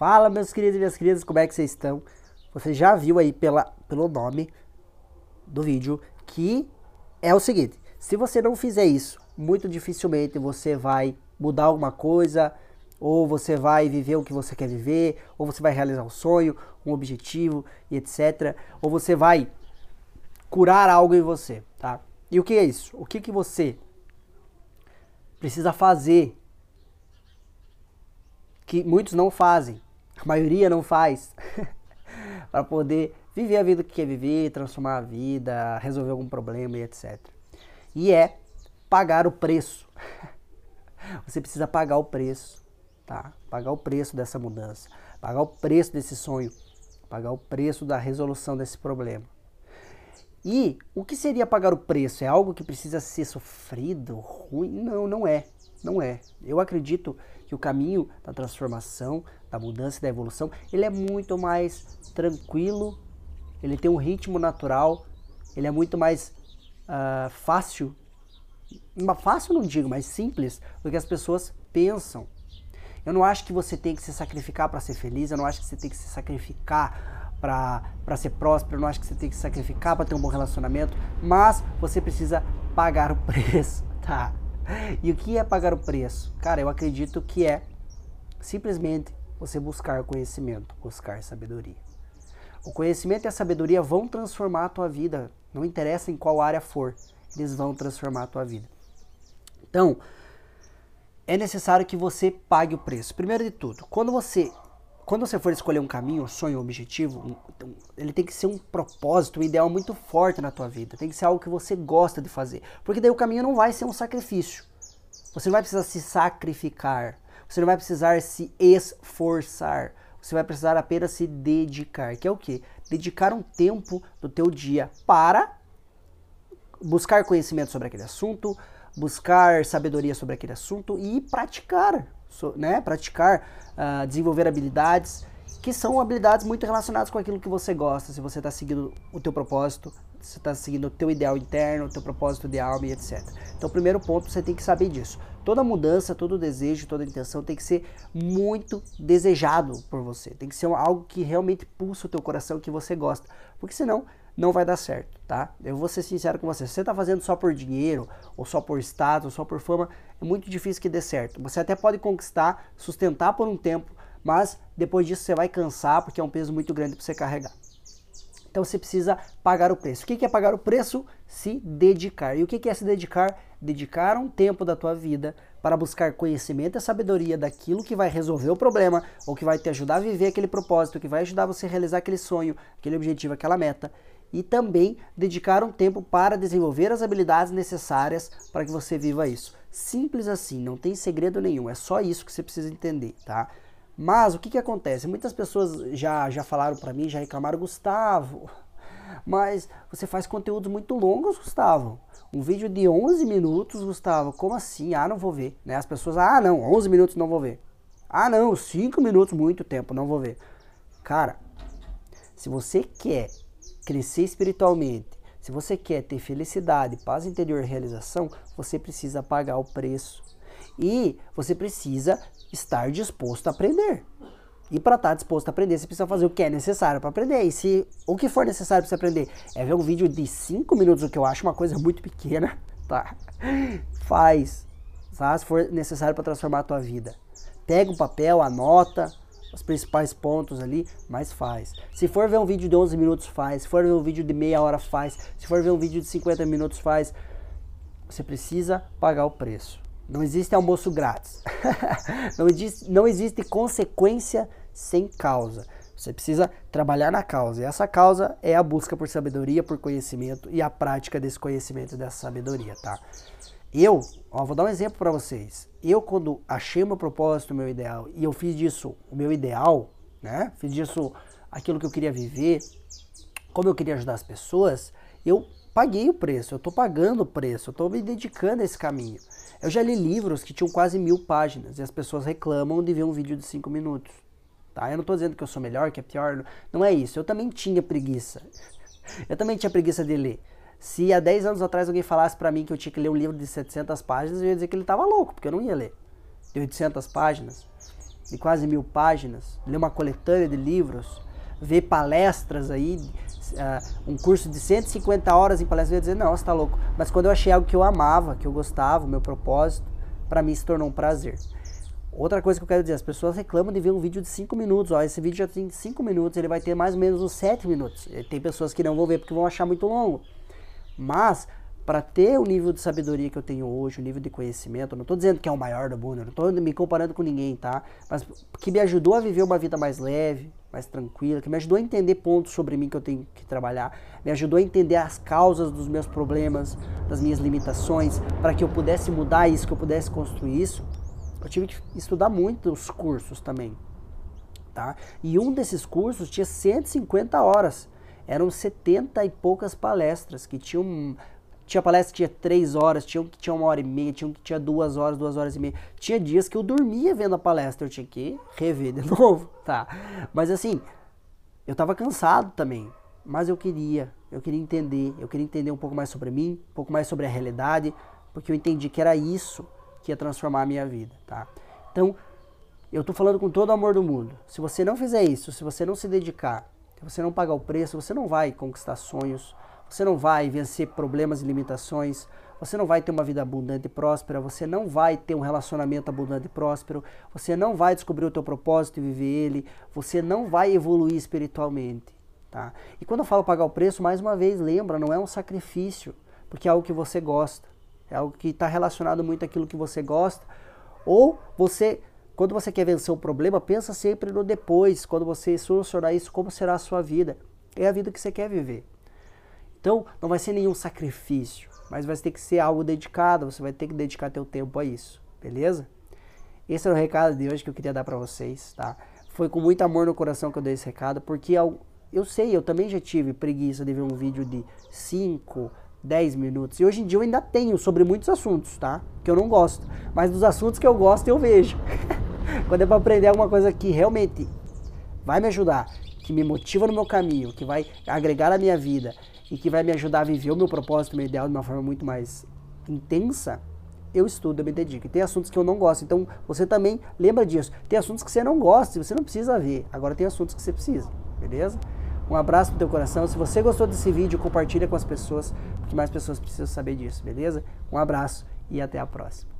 Fala, meus queridos e minhas queridas, como é que vocês estão? Você já viu aí pela, pelo nome do vídeo que é o seguinte: se você não fizer isso, muito dificilmente você vai mudar alguma coisa, ou você vai viver o que você quer viver, ou você vai realizar um sonho, um objetivo e etc. Ou você vai curar algo em você, tá? E o que é isso? O que que você precisa fazer que muitos não fazem, a maioria não faz, para poder viver a vida que quer viver, transformar a vida, resolver algum problema e etc. E é pagar o preço. Você precisa pagar o preço, tá? Pagar o preço dessa mudança, pagar o preço desse sonho, pagar o preço da resolução desse problema. E o que seria pagar o preço? É algo que precisa ser sofrido, ruim? Não, não é. Não é. Eu acredito que o caminho da transformação, da mudança e da evolução, ele é muito mais tranquilo, ele tem um ritmo natural, ele é muito mais uh, fácil, fácil não digo, mas simples do que as pessoas pensam. Eu não acho que você tem que se sacrificar para ser feliz, eu não acho que você tem que se sacrificar para ser próspero, eu não acho que você tem que se sacrificar para ter um bom relacionamento, mas você precisa pagar o preço, tá? E o que é pagar o preço? Cara, eu acredito que é simplesmente você buscar conhecimento, buscar sabedoria. O conhecimento e a sabedoria vão transformar a tua vida, não interessa em qual área for, eles vão transformar a tua vida. Então, é necessário que você pague o preço. Primeiro de tudo, quando você quando você for escolher um caminho, um sonho, um objetivo, um, ele tem que ser um propósito, um ideal muito forte na tua vida. Tem que ser algo que você gosta de fazer. Porque daí o caminho não vai ser um sacrifício. Você não vai precisar se sacrificar. Você não vai precisar se esforçar. Você vai precisar apenas se dedicar, que é o quê? Dedicar um tempo do teu dia para buscar conhecimento sobre aquele assunto, buscar sabedoria sobre aquele assunto e praticar né, praticar, uh, desenvolver habilidades que são habilidades muito relacionadas com aquilo que você gosta, se você está seguindo o teu propósito, se está seguindo o teu ideal interno, o teu propósito de alma e etc. Então, primeiro ponto, você tem que saber disso. Toda mudança, todo desejo, toda intenção tem que ser muito desejado por você. Tem que ser algo que realmente pulsa o teu coração, que você gosta. Porque senão, não vai dar certo, tá? Eu vou ser sincero com você. Se você está fazendo só por dinheiro, ou só por status, ou só por fama, é muito difícil que dê certo. Você até pode conquistar, sustentar por um tempo, mas depois disso você vai cansar porque é um peso muito grande para você carregar. Então você precisa pagar o preço. O que é pagar o preço? Se dedicar. E o que é se dedicar? Dedicar um tempo da tua vida para buscar conhecimento e sabedoria daquilo que vai resolver o problema, ou que vai te ajudar a viver aquele propósito, que vai ajudar você a realizar aquele sonho, aquele objetivo, aquela meta e também dedicar um tempo para desenvolver as habilidades necessárias para que você viva isso. Simples assim, não tem segredo nenhum, é só isso que você precisa entender, tá? Mas o que, que acontece? Muitas pessoas já, já falaram para mim, já reclamaram, Gustavo, mas você faz conteúdos muito longos, Gustavo. Um vídeo de 11 minutos, Gustavo, como assim? Ah, não vou ver. Né? As pessoas, ah, não, 11 minutos não vou ver. Ah, não, 5 minutos, muito tempo, não vou ver. Cara, se você quer crescer espiritualmente, se você quer ter felicidade, paz interior e realização, você precisa pagar o preço. E você precisa estar disposto a aprender. E para estar disposto a aprender, você precisa fazer o que é necessário para aprender. E se o que for necessário para você aprender é ver um vídeo de 5 minutos, o que eu acho uma coisa muito pequena, tá? Faz, tá? Se for necessário para transformar a tua vida. Pega um papel, anota, os principais pontos ali, mas faz. Se for ver um vídeo de 11 minutos, faz. Se for ver um vídeo de meia hora, faz. Se for ver um vídeo de 50 minutos, faz. Você precisa pagar o preço. Não existe almoço grátis. não, existe, não existe consequência sem causa. Você precisa trabalhar na causa. E essa causa é a busca por sabedoria, por conhecimento e a prática desse conhecimento e dessa sabedoria, tá? Eu, ó, vou dar um exemplo para vocês. Eu, quando achei o meu propósito, o meu ideal, e eu fiz disso o meu ideal, né? Fiz disso aquilo que eu queria viver, como eu queria ajudar as pessoas, eu paguei o preço, eu estou pagando o preço, eu estou me dedicando a esse caminho. Eu já li livros que tinham quase mil páginas e as pessoas reclamam de ver um vídeo de cinco minutos. Tá? Eu não estou dizendo que eu sou melhor, que é pior, não é isso. Eu também tinha preguiça. Eu também tinha preguiça de ler. Se há 10 anos atrás alguém falasse para mim que eu tinha que ler um livro de 700 páginas, eu ia dizer que ele estava louco, porque eu não ia ler. De 800 páginas. de quase mil páginas, ler uma coletânea de livros, ver palestras aí, uh, um curso de 150 horas em palestra, eu ia dizer, não, você tá louco. Mas quando eu achei algo que eu amava, que eu gostava, o meu propósito, para mim se tornou um prazer. Outra coisa que eu quero dizer, as pessoas reclamam de ver um vídeo de 5 minutos. Ó, esse vídeo já tem 5 minutos, ele vai ter mais ou menos uns 7 minutos. Tem pessoas que não vão ver porque vão achar muito longo. Mas, para ter o nível de sabedoria que eu tenho hoje, o nível de conhecimento, não estou dizendo que é o maior do mundo, não estou me comparando com ninguém, tá? Mas que me ajudou a viver uma vida mais leve, mais tranquila, que me ajudou a entender pontos sobre mim que eu tenho que trabalhar, me ajudou a entender as causas dos meus problemas, das minhas limitações, para que eu pudesse mudar isso, que eu pudesse construir isso eu tive que estudar muitos cursos também. Tá? E um desses cursos tinha 150 horas. Eram 70 e poucas palestras que tinham. Tinha palestra que tinha 3 horas, tinha um que tinha uma hora e meia, tinha um que tinha duas horas, duas horas e meia. Tinha dias que eu dormia vendo a palestra, eu tinha que rever de novo, tá? Mas assim, eu tava cansado também, mas eu queria, eu queria entender, eu queria entender um pouco mais sobre mim, um pouco mais sobre a realidade, porque eu entendi que era isso que ia transformar a minha vida, tá? Então, eu tô falando com todo o amor do mundo. Se você não fizer isso, se você não se dedicar, você não pagar o preço, você não vai conquistar sonhos, você não vai vencer problemas e limitações, você não vai ter uma vida abundante e próspera, você não vai ter um relacionamento abundante e próspero, você não vai descobrir o teu propósito e viver ele, você não vai evoluir espiritualmente, tá? E quando eu falo pagar o preço, mais uma vez, lembra, não é um sacrifício, porque é algo que você gosta é algo que está relacionado muito àquilo que você gosta. Ou você, quando você quer vencer um problema, pensa sempre no depois, quando você solucionar isso, como será a sua vida. É a vida que você quer viver. Então, não vai ser nenhum sacrifício, mas vai ter que ser algo dedicado, você vai ter que dedicar teu tempo a isso, beleza? Esse é o recado de hoje que eu queria dar para vocês, tá? Foi com muito amor no coração que eu dei esse recado, porque eu sei, eu também já tive preguiça de ver um vídeo de 5, 10 minutos. E hoje em dia eu ainda tenho sobre muitos assuntos, tá? Que eu não gosto. Mas dos assuntos que eu gosto eu vejo. Quando é para aprender alguma coisa que realmente vai me ajudar, que me motiva no meu caminho, que vai agregar a minha vida e que vai me ajudar a viver o meu propósito, o meu ideal de uma forma muito mais intensa, eu estudo, eu me dedico. E tem assuntos que eu não gosto. Então você também lembra disso. Tem assuntos que você não gosta e você não precisa ver. Agora tem assuntos que você precisa, beleza? Um abraço no teu coração. Se você gostou desse vídeo, compartilha com as pessoas, porque mais pessoas precisam saber disso, beleza? Um abraço e até a próxima.